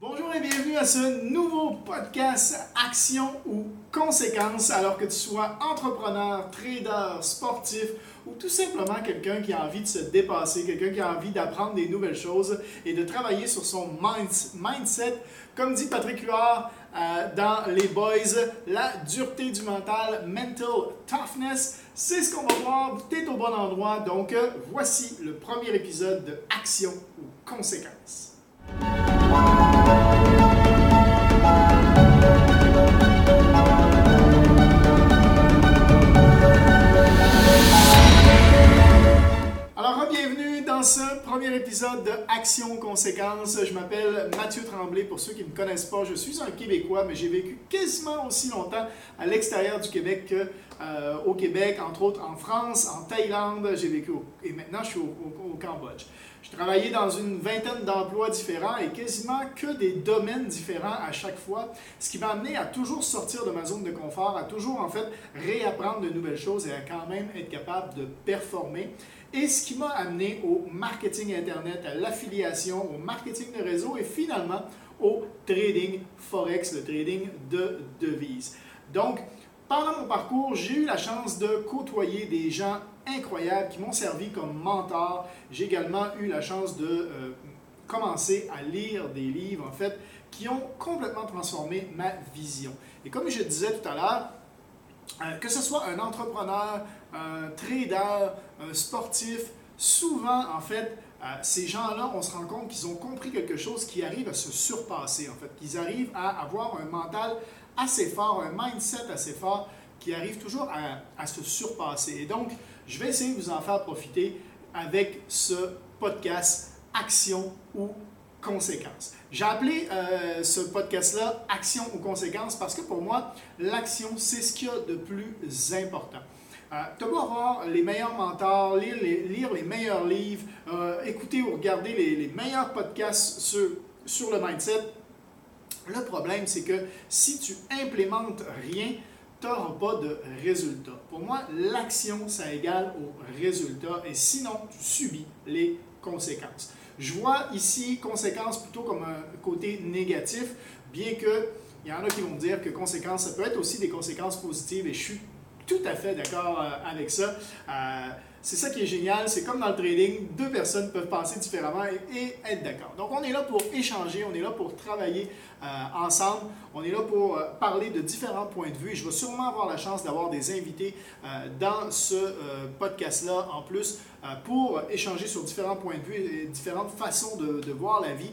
Bonjour et bienvenue à ce nouveau podcast Action ou Conséquences. Alors que tu sois entrepreneur, trader, sportif ou tout simplement quelqu'un qui a envie de se dépasser, quelqu'un qui a envie d'apprendre des nouvelles choses et de travailler sur son mindset, comme dit Patrick Huard euh, dans Les Boys, la dureté du mental, mental toughness, c'est ce qu'on va voir. Tu es au bon endroit. Donc, euh, voici le premier épisode de Action ou Conséquences. Ce premier épisode de Action Conséquences. Je m'appelle Mathieu Tremblay. Pour ceux qui ne me connaissent pas, je suis un Québécois, mais j'ai vécu quasiment aussi longtemps à l'extérieur du Québec qu'au euh, Québec, entre autres en France, en Thaïlande. J'ai vécu et maintenant je suis au Cambodge. Je travaillais dans une vingtaine d'emplois différents et quasiment que des domaines différents à chaque fois, ce qui m'a amené à toujours sortir de ma zone de confort, à toujours en fait réapprendre de nouvelles choses et à quand même être capable de performer. Et ce qui m'a amené au marketing Internet, à l'affiliation, au marketing de réseau et finalement au trading Forex, le trading de devises. Donc, pendant mon parcours, j'ai eu la chance de côtoyer des gens incroyables qui m'ont servi comme mentor. J'ai également eu la chance de euh, commencer à lire des livres, en fait, qui ont complètement transformé ma vision. Et comme je disais tout à l'heure, euh, que ce soit un entrepreneur, un trader, un sportif, souvent, en fait, euh, ces gens-là, on se rend compte qu'ils ont compris quelque chose qui arrive à se surpasser, en fait, qu'ils arrivent à avoir un mental assez fort, un mindset assez fort qui arrive toujours à, se surpasser. Et donc, je vais essayer de vous en faire profiter avec ce podcast Action ou J'ai appelé euh, ce podcast-là Action ou conséquences parce que pour moi, l'action, c'est ce qu'il y a de plus important. Euh, tu dois avoir les meilleurs mentors, lire les, meilleurs livres, euh, écouter ou regarder les, les meilleurs podcasts sur, sur le mindset le problème, c'est que si tu implémentes rien, tu n'auras pas de résultat. Pour moi, l'action, ça égale au résultat et sinon, tu subis les conséquences. Je vois ici conséquences plutôt comme un côté négatif, bien que il y en a qui vont me dire que conséquences, ça peut être aussi des conséquences positives et je suis tout à fait d'accord euh, avec ça. Euh, c'est ça qui est génial, c'est comme dans le trading, deux personnes peuvent penser différemment et, être d'accord. Donc on est là pour échanger, on est là pour travailler euh, ensemble, on est là pour euh, parler de différents points de vue je vais sûrement avoir la chance d'avoir des invités euh, dans ce podcast-là en plus pour échanger sur différents points de vue et différentes façons de voir la vie,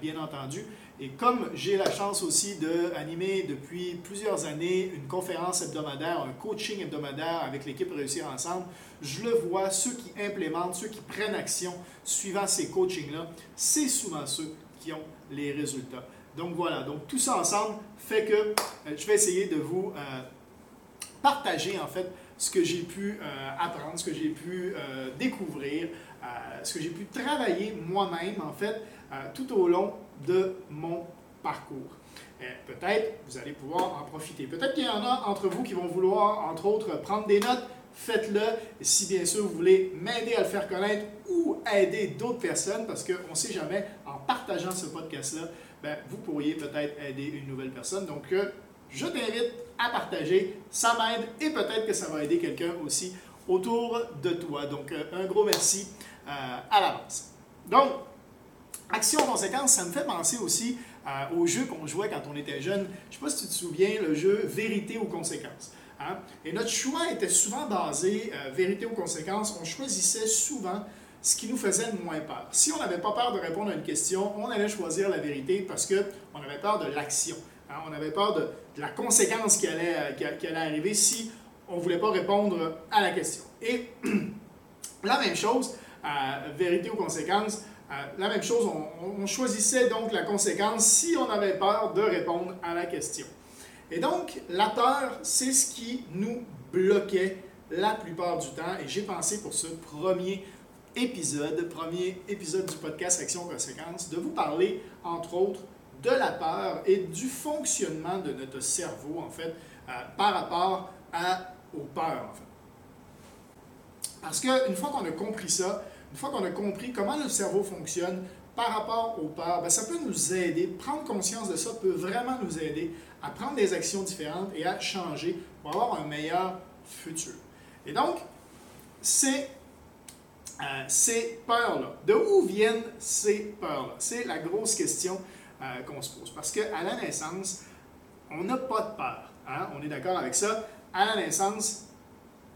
bien entendu. Et comme j'ai la chance aussi d'animer depuis plusieurs années une conférence hebdomadaire, un coaching hebdomadaire avec l'équipe Réussir Ensemble, je le vois, ceux qui implémentent, ceux qui prennent action suivant ces coachings-là, c'est souvent ceux qui ont les résultats. Donc voilà, donc tout ça ensemble fait que euh, je vais essayer de vous euh, partager en fait ce que j'ai pu euh, apprendre, ce que j'ai pu découvrir, ce que j'ai pu travailler moi-même en fait tout au long de mon parcours. Peut-être vous allez pouvoir en profiter. Peut-être qu'il y en a entre vous qui vont vouloir, entre autres, prendre des notes. Faites-le. Si bien sûr vous voulez m'aider à le faire connaître ou aider d'autres personnes, parce qu'on ne sait jamais, en partageant ce podcast-là, ben, vous pourriez peut-être aider une nouvelle personne. Donc, euh, je t'invite à partager. Ça m'aide et peut-être que ça va aider quelqu'un aussi autour de toi. Donc, euh, un gros merci euh, à l'avance. Donc, Action conséquence, ça me fait penser aussi euh, au jeu qu'on jouait quand on était jeune. Je ne sais pas si tu te souviens, le jeu Vérité ou conséquences. Hein. Et notre choix était souvent basé, euh, vérité ou conséquences, on choisissait souvent ce qui nous faisait le moins peur. Si on n'avait pas peur de répondre à une question, on allait choisir la vérité parce qu'on avait peur de l'action. Hein. On avait peur de, la conséquence qui allait, euh, qui allait arriver si on ne voulait pas répondre à la question. Et la même chose, vérité ou conséquences, euh, la même chose, on, choisissait donc la conséquence si on avait peur de répondre à la question. Et donc, la peur, c'est ce qui nous bloquait la plupart du temps. Et j'ai pensé pour ce premier épisode, premier épisode du podcast Action Conséquence, de vous parler, entre autres, de la peur et du fonctionnement de notre cerveau, en fait, euh, par rapport à, aux peurs, en fait. Parce qu'une fois qu'on a compris ça, une fois qu'on a compris comment le cerveau fonctionne, par rapport aux peurs, ben, ça peut nous aider, prendre conscience de ça peut vraiment nous aider à prendre des actions différentes et à changer pour avoir un meilleur futur. Et donc, c'est euh, ces peurs-là, de où viennent ces peurs-là? C'est la grosse question euh, qu'on se pose. Parce qu'à la naissance, on n'a pas de peur. Hein? On est d'accord avec ça. À la naissance,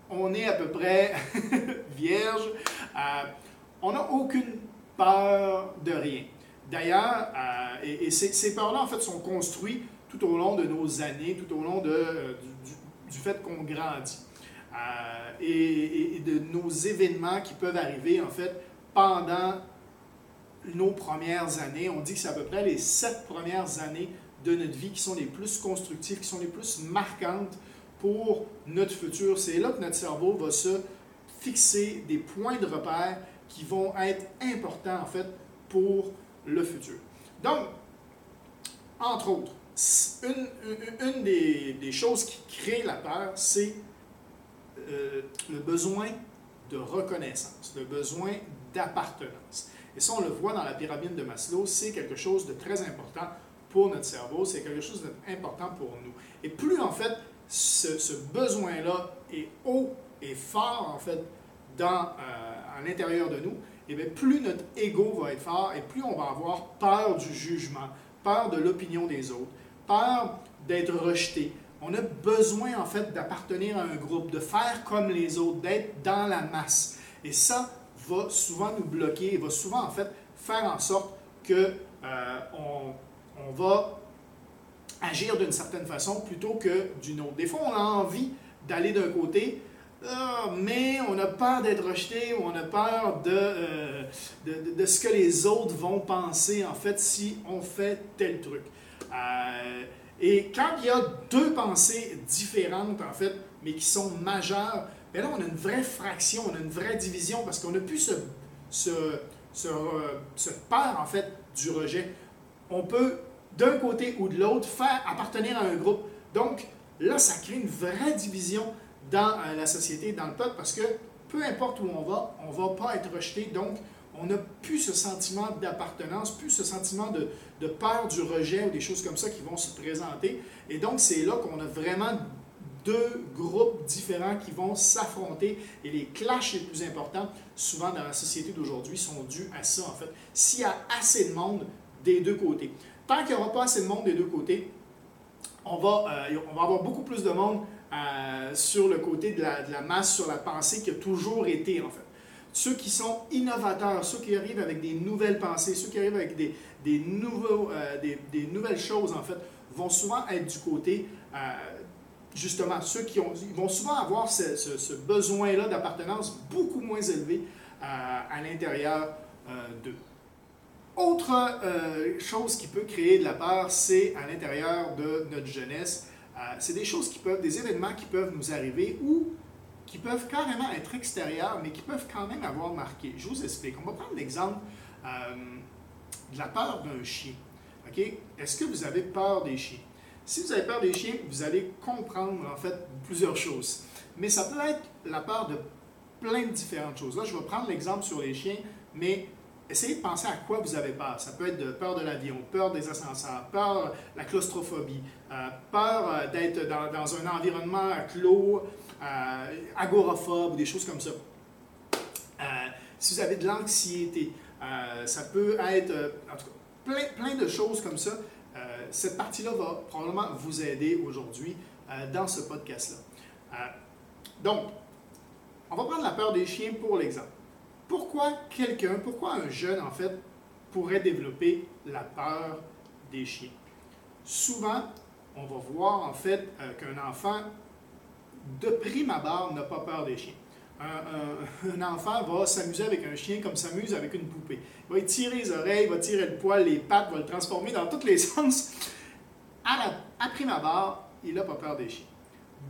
on est à peu près vierge. Euh, on n'a aucune peur de rien. D'ailleurs, euh, et, ces, peurs-là, en fait, sont construites tout au long de nos années, tout au long euh, du, fait qu'on grandit. Et, et, de nos événements qui peuvent arriver, en fait, pendant nos premières années. On dit que c'est à peu près les sept premières années de notre vie qui sont les plus constructives, qui sont les plus marquantes pour notre futur. C'est là que notre cerveau va se fixer des points de repère qui vont être importants en fait pour le futur. Donc, entre autres, une, des, choses qui crée la peur, c'est euh, le besoin de reconnaissance, le besoin d'appartenance. Et ça, on le voit dans la pyramide de Maslow, c'est quelque chose de très important pour notre cerveau, c'est quelque chose d'important pour nous. Et plus en fait ce, besoin-là est haut et fort, en fait, dans, euh, à l'intérieur de nous, et eh bien, plus notre ego va être fort et plus on va avoir peur du jugement, peur de l'opinion des autres, peur d'être rejeté. On a besoin, en fait, d'appartenir à un groupe, de faire comme les autres, d'être dans la masse. Et ça va souvent nous bloquer, va souvent, en fait, faire en sorte que euh, on, on va agir d'une certaine façon plutôt que d'une autre. Des fois, on a envie d'aller d'un côté, euh, mais on a peur d'être rejeté on a peur euh, de, de, ce que les autres vont penser, en fait, si on fait tel truc. Euh, et quand il y a deux pensées différentes, en fait, mais qui sont majeures, bien là, on a une vraie fraction, on a une vraie division parce qu'on a plus ce, ce, ce, ce peur, en fait, du rejet. On peut d'un côté ou de l'autre, faire appartenir à un groupe. Donc, là, ça crée une vraie division dans euh, la société, dans le peuple, parce que peu importe où on va, on ne va pas être rejeté. Donc, on n'a plus ce sentiment d'appartenance, plus ce sentiment de, de, peur du rejet ou des choses comme ça qui vont se présenter. Et donc, c'est là qu'on a vraiment deux groupes différents qui vont s'affronter et les clashs les plus importants, souvent dans la société d'aujourd'hui, sont dus à ça, en fait. S'il y a assez de monde des deux côtés. Tant qu'il n'y aura pas assez de monde des deux côtés, on va, euh, on va avoir beaucoup plus de monde euh, sur le côté de la, masse, sur la pensée qui a toujours été, en fait. Ceux qui sont innovateurs, ceux qui arrivent avec des nouvelles pensées, ceux qui arrivent avec des, des, nouveaux, euh, des, nouvelles choses, en fait, vont souvent être du côté, justement, ceux qui ont, ils vont souvent avoir ce, ce, besoin-là d'appartenance beaucoup moins élevé à l'intérieur d'eux. Autre euh, chose qui peut créer de la peur, c'est à l'intérieur de notre jeunesse. Euh, c'est des choses qui peuvent, des événements qui peuvent nous arriver ou qui peuvent carrément être extérieurs, mais qui peuvent quand même avoir marqué. Je vous explique. On va prendre l'exemple euh, de la peur d'un chien. Est-ce que vous avez peur des chiens? Si vous avez peur des chiens, vous allez comprendre en fait plusieurs choses. Mais ça peut être la peur de plein de différentes choses. Là, je vais prendre l'exemple sur les chiens, mais essayez de penser à quoi vous avez peur. Ça peut être de peur de l'avion, peur des ascenseurs, peur de la claustrophobie, euh, peur euh, d'être dans, un environnement clos, euh, agoraphobe, des choses comme ça. si vous avez de l'anxiété, ça peut être, en tout cas, plein de choses comme ça. cette partie-là va probablement vous aider aujourd'hui dans ce podcast-là. donc, on va prendre la peur des chiens pour l'exemple pourquoi quelqu'un, pourquoi un jeune, en fait, pourrait développer la peur des chiens? Souvent, on va voir, en fait, euh, qu'un enfant, de prime abord, n'a pas peur des chiens. Un, enfant va s'amuser avec un chien comme s'amuse avec une poupée. Il va y tirer les oreilles, il va tirer le poil, les pattes, va le transformer dans tous les sens. À, prime abord, il n'a pas peur des chiens.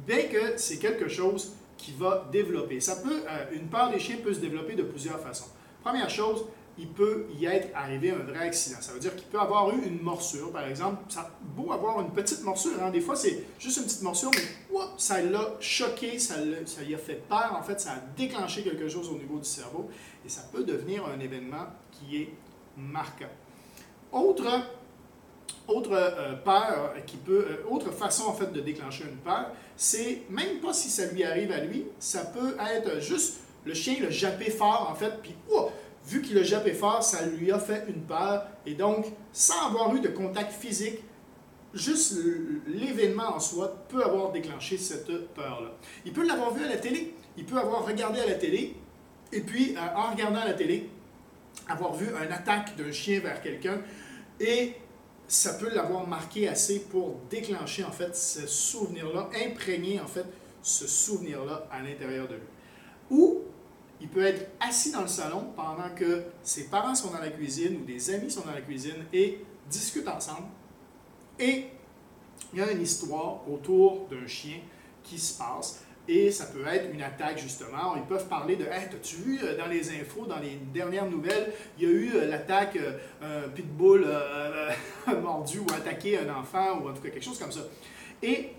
Bien que c'est quelque chose qui va développer. Ça peut, euh, une peur des chiens peut se développer de plusieurs façons. Première chose, il peut y être arrivé un vrai accident. Ça veut dire qu'il peut avoir eu une morsure, par exemple. Ça beau avoir une petite morsure, hein. des fois c'est juste une petite morsure, mais ça l'a choqué, ça, ça lui a fait peur, en fait, ça a déclenché quelque chose au niveau du cerveau, et ça peut devenir un événement qui est marquant. Autre, autre euh, peur qui peut, euh, autre façon en fait de déclencher une peur, c'est même pas si ça lui arrive à lui, ça peut être juste le chien le jappé fort en fait, puis vu qu'il a jappé fort, ça lui a fait une peur, et donc sans avoir eu de contact physique, juste l'événement en soi peut avoir déclenché cette peur-là. Il peut l'avoir vu à la télé, il peut avoir regardé à la télé, et puis euh, en regardant à la télé, avoir vu une attaque d'un chien vers quelqu'un, et ça peut l'avoir marqué assez pour déclencher en fait ce souvenir-là, imprégner en fait ce souvenir-là à l'intérieur de lui. Ou il peut être assis dans le salon pendant que ses parents sont dans la cuisine ou des amis sont dans la cuisine et discutent ensemble. Et il y a une histoire autour d'un chien qui se passe. Et ça peut être une attaque, justement. Ils peuvent parler de Hey, as-tu vu euh, dans les infos, dans les dernières nouvelles, il y a eu euh, l'attaque, euh, un pitbull mordu ou attaqué un enfant, ou en tout cas quelque chose comme ça. Et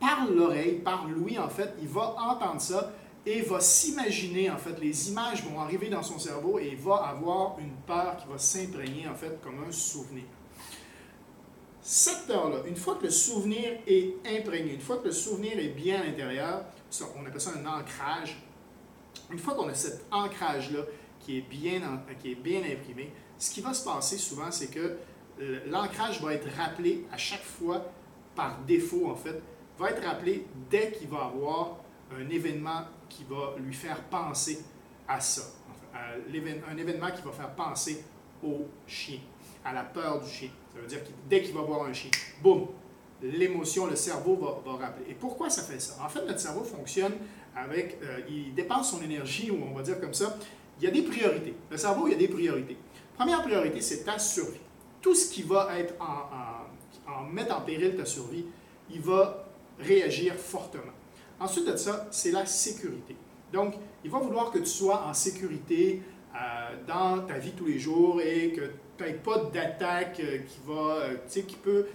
par l'oreille, par l'ouïe, en fait, il va entendre ça et va s'imaginer, en fait, les images vont arriver dans son cerveau et il va avoir une peur qui va s'imprégner, en fait, comme un souvenir. Cette peur-là, une fois que le souvenir est imprégné, une fois que le souvenir est bien à l'intérieur, on appelle ça un ancrage. Une fois qu'on a cet ancrage-là qui est bien, qui est bien imprimé, ce qui va se passer souvent, c'est que l'ancrage va être rappelé à chaque fois par défaut, en fait, va être rappelé dès qu'il va avoir un événement qui va lui faire penser à ça. un événement qui va faire penser au chien, à la peur du chien. Ça veut dire que dès qu'il va voir un chien, boum, l'émotion, le cerveau va, rappeler. Et pourquoi ça fait ça? En fait, notre cerveau fonctionne avec, euh, il dépense son énergie, ou on va dire comme ça, il y a des priorités. Le cerveau, il y a des priorités. Première priorité, c'est ta survie. Tout ce qui va être en mettre en péril ta survie, il va réagir fortement. Ensuite de ça, c'est la sécurité. Donc, il va vouloir que tu sois en sécurité euh, dans ta vie tous les jours et que n'aies pas d'attaque euh, qui, va, euh, qui peut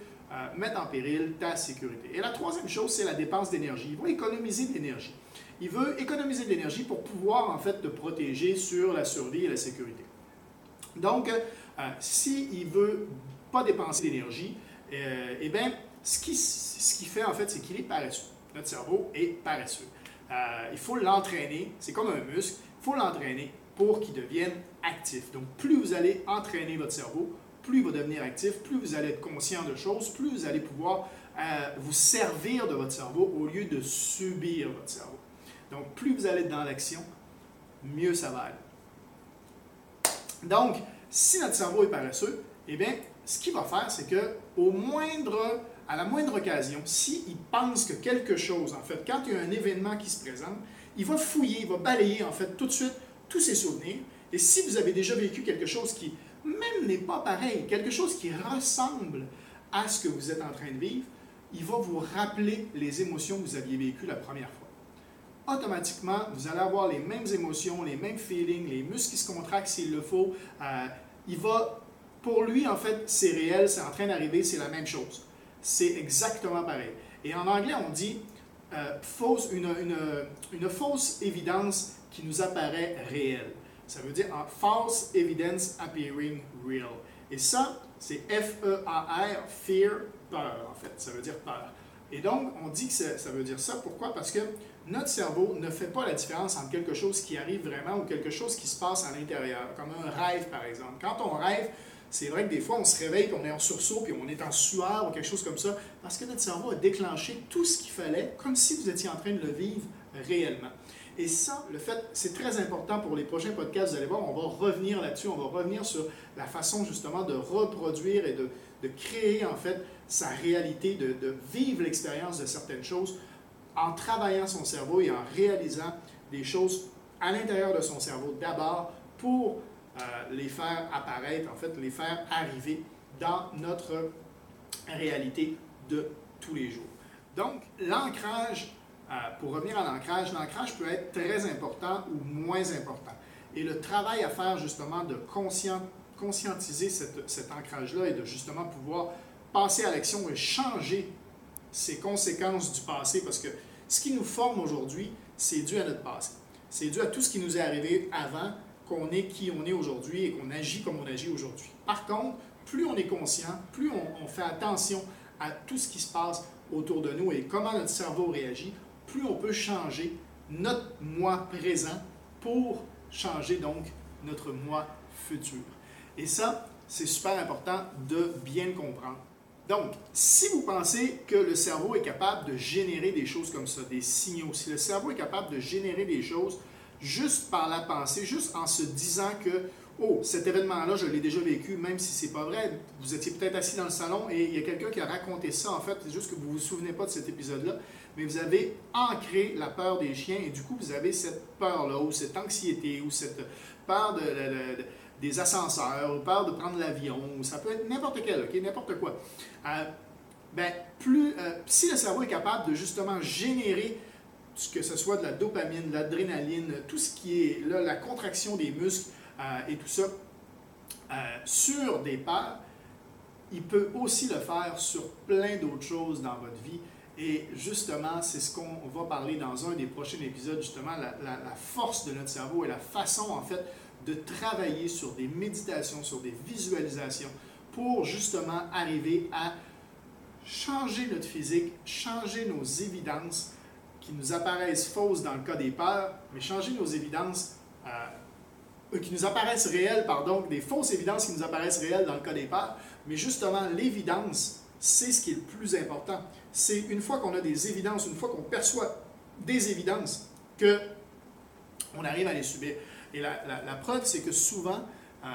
mettre en péril ta sécurité. Et la troisième chose, c'est la dépense d'énergie. Il va économiser de l'énergie. Il veut économiser de l'énergie pour pouvoir en fait te protéger sur la survie et la sécurité. Donc, s'il ne veut pas dépenser d'énergie, eh bien, ce qu'il ce qui fait en fait, c'est qu'il est paresseux notre cerveau est paresseux. Euh, il faut l'entraîner, c'est comme un muscle, il faut l'entraîner pour qu'il devienne Donc, plus vous allez entraîner votre cerveau, plus il va devenir actif, plus vous allez être conscient de choses, plus vous allez pouvoir euh, vous servir de votre cerveau au lieu de subir votre cerveau. Donc, plus vous allez être dans l'action, mieux ça va aller. Donc, si notre cerveau est paresseux, eh bien, ce qu'il va faire, c'est que au moindre à la moindre occasion, s'il pense que quelque chose, en fait, quand il y a un événement qui se présente, il va fouiller, il va balayer, en fait, tout de suite tous ses souvenirs. Et si vous avez déjà vécu quelque chose qui même n'est pas pareil, quelque chose qui ressemble à ce que vous êtes en train de vivre, il va vous rappeler les émotions que vous aviez vécues la première fois. Automatiquement, vous allez avoir les mêmes émotions, les mêmes feelings, les muscles qui se contractent s'il le faut. Euh, il va, pour lui, en fait, c'est réel, c'est en train d'arriver, c'est la même chose c'est exactement pareil. Et en anglais, on dit euh, une, fausse évidence qui nous apparaît réelle. Ça veut dire false evidence appearing real. Et ça, c'est F-E-A-R, fear, peur, en fait. Ça veut dire peur. Et donc, on dit que ça veut dire ça. Pourquoi? Parce que notre cerveau ne fait pas la différence entre quelque chose qui arrive vraiment ou quelque chose qui se passe à l'intérieur, comme un rêve, par exemple. Quand on rêve, c'est vrai que des fois, on se réveille, puis on est en sursaut, puis on est en sueur ou quelque chose comme ça, parce que notre cerveau a déclenché tout ce qu'il fallait, comme si vous étiez en train de le vivre réellement. Et ça, le fait, c'est très important pour les prochains podcasts. Vous allez voir, on va revenir là-dessus, on va revenir sur la façon justement de reproduire et de, créer en fait sa réalité, de, vivre l'expérience de certaines choses en travaillant son cerveau et en réalisant des choses à l'intérieur de son cerveau d'abord pour euh, les faire apparaître, en fait, les faire arriver dans notre réalité de tous les jours. Donc, l'ancrage, euh, pour revenir à l'ancrage, l'ancrage peut être très important ou moins important. Et le travail à faire justement de conscientiser cet ancrage-là et de justement pouvoir passer à l'action et changer ces conséquences du passé, parce que ce qui nous forme aujourd'hui, c'est dû à notre passé. C'est dû à tout ce qui nous est arrivé avant qu'on est qui on est aujourd'hui et qu'on agit comme on agit aujourd'hui. Par contre, plus on est conscient, plus on, fait attention à tout ce qui se passe autour de nous et comment notre cerveau réagit, plus on peut changer notre moi présent pour changer donc notre moi futur. Et ça, c'est super important de bien comprendre. Donc, si vous pensez que le cerveau est capable de générer des choses comme ça, des signaux, si le cerveau est capable de générer des choses juste par la pensée, juste en se disant que, oh, cet événement-là, je l'ai déjà vécu, même si c'est pas vrai, vous étiez peut-être assis dans le salon et il y a quelqu'un qui a raconté ça, en fait, c'est juste que vous ne vous souvenez pas de cet épisode-là, mais vous avez ancré la peur des chiens et du coup, vous avez cette peur-là, ou cette anxiété, ou cette peur de des ascenseurs, ou peur de prendre l'avion, ou ça peut être n'importe quel, ok, n'importe quoi. Euh, ben, plus, euh, si le cerveau est capable de justement générer que ce soit de la dopamine, de l'adrénaline, tout ce qui est la contraction des muscles euh, et tout ça, sur des peurs, il peut aussi le faire sur plein d'autres choses dans votre vie. Et justement, c'est ce qu'on va parler dans un des prochains épisodes, justement, la, force de notre cerveau et la façon, en fait, de travailler sur des méditations, sur des visualisations pour justement arriver à changer notre physique, changer nos évidences qui nous apparaissent fausses dans le cas des peurs, mais changer nos évidences euh, qui nous apparaissent réelles, pardon, des fausses évidences qui nous apparaissent réelles dans le cas des peurs, mais justement l'évidence, c'est ce qui est le plus important. C'est une fois qu'on a des évidences, une fois qu'on perçoit des évidences, que on arrive à les subir. Et la, preuve, c'est que souvent, euh,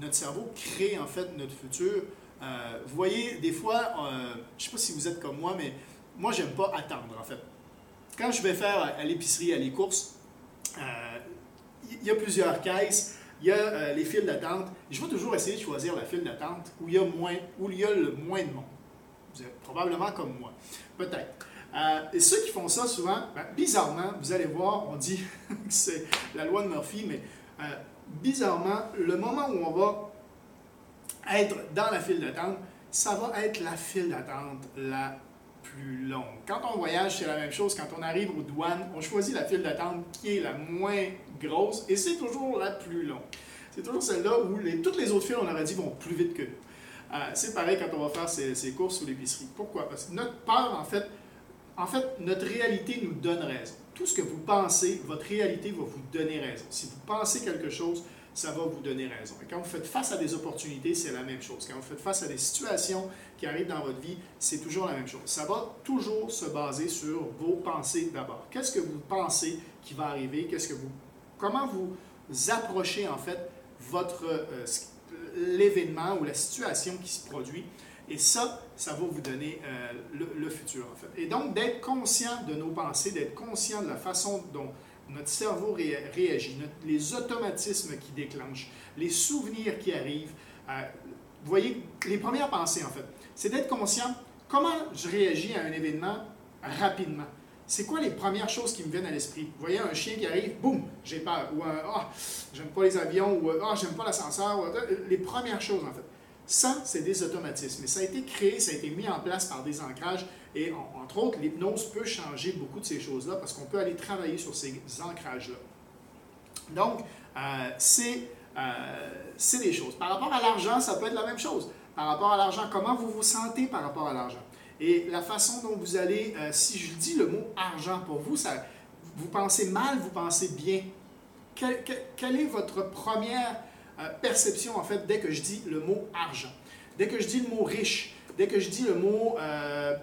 notre cerveau crée en fait notre futur. Euh, vous voyez, des fois, euh, je ne sais pas si vous êtes comme moi, mais moi, j'aime pas attendre en fait. Quand je vais faire à l'épicerie, à les courses, il y a plusieurs caisses, il y a les files d'attente. Je vais toujours essayer de choisir la file d'attente où il y a moins, où il y a le moins de monde. Vous êtes probablement comme moi, peut-être. Euh, et ceux qui font ça souvent, ben, bizarrement, vous allez voir, on dit que c'est la loi de Murphy, mais euh, bizarrement, le moment où on va être dans la file d'attente, ça va être la file d'attente la plus longue. Quand on voyage, c'est la même chose. Quand on arrive aux douanes, on choisit la file d'attente qui est la moins grosse et c'est toujours la plus longue. C'est toujours celle-là où toutes les autres files, on aurait dit, vont plus vite que nous. Euh, c'est pareil quand on va faire ses, ses courses ou l'épicerie. Pourquoi? Parce que notre peur, en fait, en fait, notre réalité nous donne raison. Tout ce que vous pensez, votre réalité va vous donner raison. Si vous pensez quelque chose, ça va vous donner raison. Et quand vous faites face à des opportunités, c'est la même chose. Quand vous faites face à des situations qui arrivent dans votre vie, c'est toujours la même chose. Ça va toujours se baser sur vos pensées d'abord. Qu'est-ce que vous pensez qui va arriver? Qu'est-ce que vous, comment vous approchez en fait votre euh, l'événement ou la situation qui se produit? Et ça, ça va vous donner euh, le, futur, en fait. Et donc, d'être conscient de nos pensées, d'être conscient de la façon dont notre cerveau réagit, les automatismes qui déclenchent, les souvenirs qui arrivent. Euh, vous voyez, les premières pensées, en fait, c'est d'être conscient comment je réagis à un événement rapidement. C'est quoi les premières choses qui me viennent à l'esprit? Vous voyez un chien qui arrive, boum, j'ai peur. Ou ah, j'aime pas les avions, ou ah, j'aime pas l'ascenseur. Les premières choses, en fait. Ça, c'est des automatismes. Et ça a été créé, ça a été mis en place par des ancrages. Et entre autres, l'hypnose peut changer beaucoup de ces choses-là parce qu'on peut aller travailler sur ces ancrages-là. Donc, euh, euh, c'est des choses. Par rapport à l'argent, ça peut être la même chose. Par rapport à l'argent, comment vous vous sentez par rapport à l'argent? Et la façon dont vous allez, euh, si je dis le mot argent pour vous, ça, vous pensez mal, vous pensez bien. quelle est votre première euh, perception, en fait, dès que je dis le mot argent? Dès que je dis le mot riche, dès que je dis le mot euh,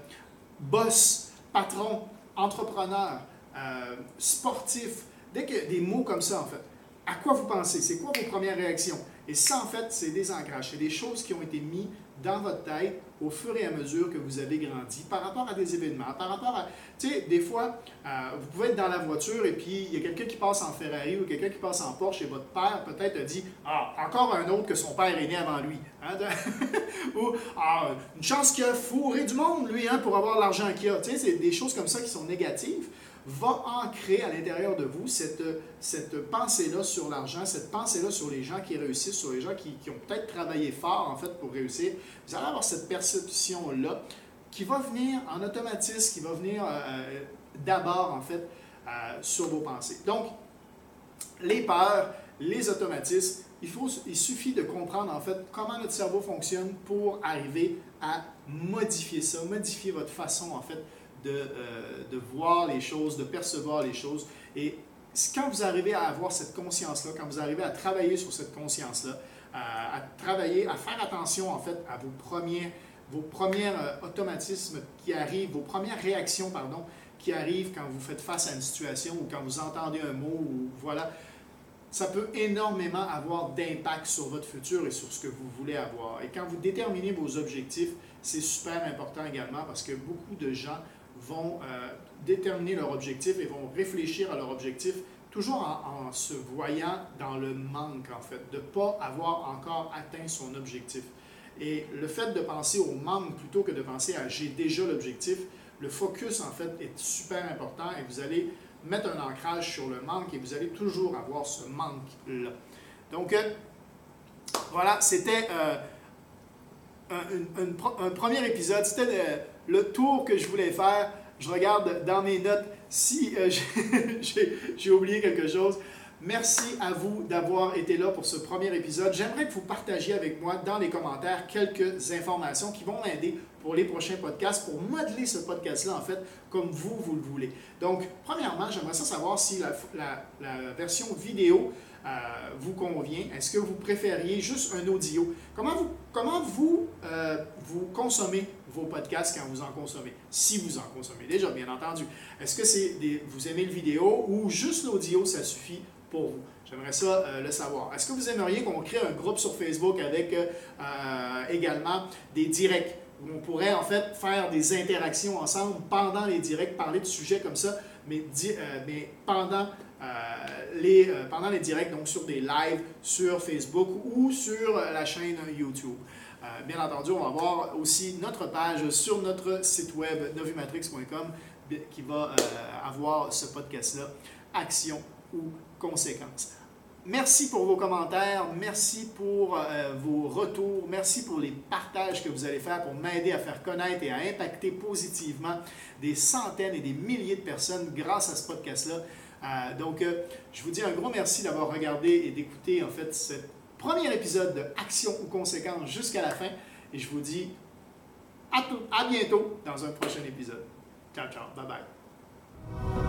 boss, patron, entrepreneur, sportif, dès que des mots comme ça, en fait, à quoi vous pensez? C'est quoi vos premières réactions? Et ça, en fait, c'est des ancrages, c'est des choses qui ont été mises dans votre tête au fur et à mesure que vous avez grandi par rapport à des événements, par rapport à, tu sais, des fois, euh, vous pouvez être dans la voiture et puis il y a quelqu'un qui passe en Ferrari ou quelqu'un qui passe en Porsche et votre père peut-être a dit, ah, encore un autre que son père est né avant lui. Hein, ou, ah, une chance qu'il a fourré du monde, lui, hein, pour avoir l'argent qu'il a. Tu sais, c'est des choses comme ça qui sont négatives va ancrer à l'intérieur de vous cette, cette pensée-là sur l'argent, cette pensée-là sur les gens qui réussissent, sur les gens qui, qui ont peut-être travaillé fort en fait pour réussir. Vous allez avoir cette perception-là qui va venir en automatisme, qui va venir euh, euh, d'abord en fait euh, sur vos pensées. Donc, les peurs, les automatismes, il, faut, il suffit de comprendre en fait comment notre cerveau fonctionne pour arriver à modifier ça, modifier votre façon en fait de, euh, de voir les choses, de percevoir les choses. Et quand vous arrivez à avoir cette conscience-là, quand vous arrivez à travailler sur cette conscience-là, à, travailler, à faire attention en fait à vos premiers, vos premiers euh, automatismes qui arrivent, vos premières réactions, pardon, qui arrivent quand vous faites face à une situation ou quand vous entendez un mot ou voilà, ça peut énormément avoir d'impact sur votre futur et sur ce que vous voulez avoir. Et quand vous déterminez vos objectifs, c'est super important également parce que beaucoup de gens vont euh, déterminer leur objectif et vont réfléchir à leur objectif toujours en, se voyant dans le manque, en fait, de ne pas avoir encore atteint son objectif. Et le fait de penser au manque plutôt que de penser à j'ai déjà l'objectif, le focus, en fait, est super important et vous allez mettre un ancrage sur le manque et vous allez toujours avoir ce manque-là. Donc, euh, voilà, c'était euh, un, premier épisode. C'était le, tour que je voulais faire. Je regarde dans mes notes si euh, j'ai oublié quelque chose. Merci à vous d'avoir été là pour ce premier épisode. J'aimerais que vous partagiez avec moi dans les commentaires quelques informations qui vont m'aider pour les prochains podcasts, pour modeler ce podcast-là, en fait, comme vous, vous le voulez. Donc, premièrement, j'aimerais savoir si la, version vidéo euh, vous convient? Est-ce que vous préfériez juste un audio? Comment vous, comment vous, euh, vous consommez vos podcasts quand vous en consommez? Si vous en consommez déjà, bien entendu. Est-ce que c'est vous aimez le vidéo ou juste l'audio, ça suffit pour vous? J'aimerais ça euh, le savoir. Est-ce que vous aimeriez qu'on crée un groupe sur Facebook avec également des directs? Où on pourrait en fait faire des interactions ensemble pendant les directs, parler de sujets comme ça, mais, euh, mais pendant, les, pendant les directs, donc sur des lives sur Facebook ou sur la chaîne YouTube. bien entendu, on va voir aussi notre page sur notre site web novumatrix.com qui va avoir ce podcast-là, Action ou conséquences. Merci pour vos commentaires, merci pour euh, vos retours, merci pour les partages que vous allez faire pour m'aider à faire connaître et à impacter positivement des centaines et des milliers de personnes grâce à ce podcast-là. Euh, donc, euh, je vous dis un gros merci d'avoir regardé et d'écouter en fait ce premier épisode de Action ou conséquences jusqu'à la fin. Et je vous dis à, tout, à bientôt dans un prochain épisode. Ciao, ciao, bye bye.